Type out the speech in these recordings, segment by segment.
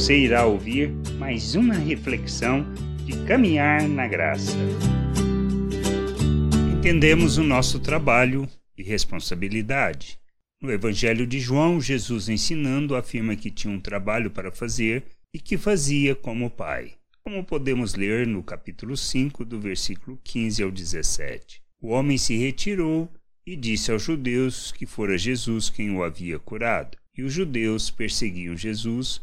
Você irá ouvir mais uma reflexão de caminhar na graça. Entendemos o nosso trabalho e responsabilidade. No Evangelho de João, Jesus ensinando afirma que tinha um trabalho para fazer e que fazia como Pai, como podemos ler no capítulo 5, do versículo 15 ao 17. O homem se retirou e disse aos judeus que fora Jesus quem o havia curado. E os judeus perseguiam Jesus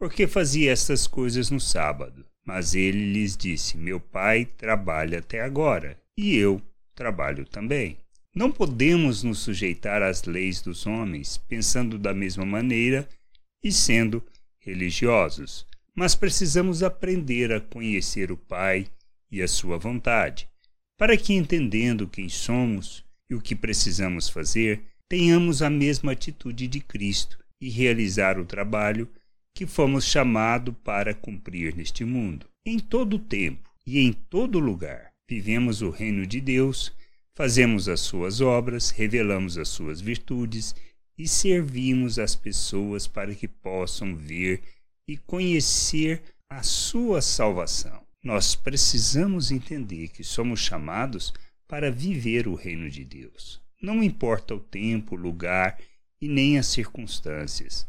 porque fazia estas coisas no sábado. Mas ele lhes disse: Meu pai trabalha até agora, e eu trabalho também. Não podemos nos sujeitar às leis dos homens, pensando da mesma maneira e sendo religiosos, mas precisamos aprender a conhecer o Pai e a sua vontade, para que, entendendo quem somos e o que precisamos fazer, tenhamos a mesma atitude de Cristo e realizar o trabalho que fomos chamados para cumprir neste mundo. Em todo o tempo e em todo lugar, vivemos o reino de Deus Fazemos as suas obras, revelamos as suas virtudes e servimos as pessoas para que possam ver e conhecer a sua salvação. Nós precisamos entender que somos chamados para viver o reino de Deus. Não importa o tempo, o lugar e nem as circunstâncias.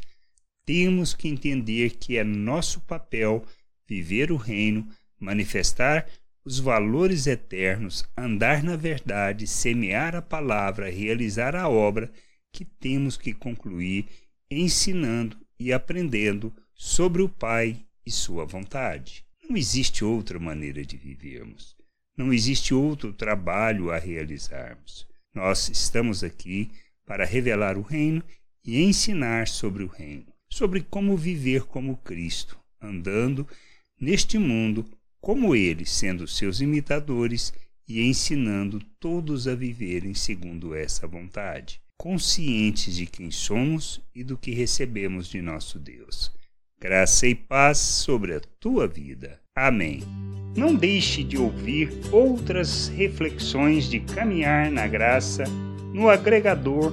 Temos que entender que é nosso papel viver o reino, manifestar os valores eternos, andar na verdade, semear a palavra, realizar a obra que temos que concluir ensinando e aprendendo sobre o Pai e sua vontade. Não existe outra maneira de vivermos. Não existe outro trabalho a realizarmos. Nós estamos aqui para revelar o reino e ensinar sobre o reino, sobre como viver como Cristo, andando neste mundo como ele, sendo seus imitadores e ensinando todos a viverem segundo essa vontade, conscientes de quem somos e do que recebemos de nosso Deus. Graça e paz sobre a tua vida. Amém. Não deixe de ouvir outras reflexões de caminhar na graça no agregador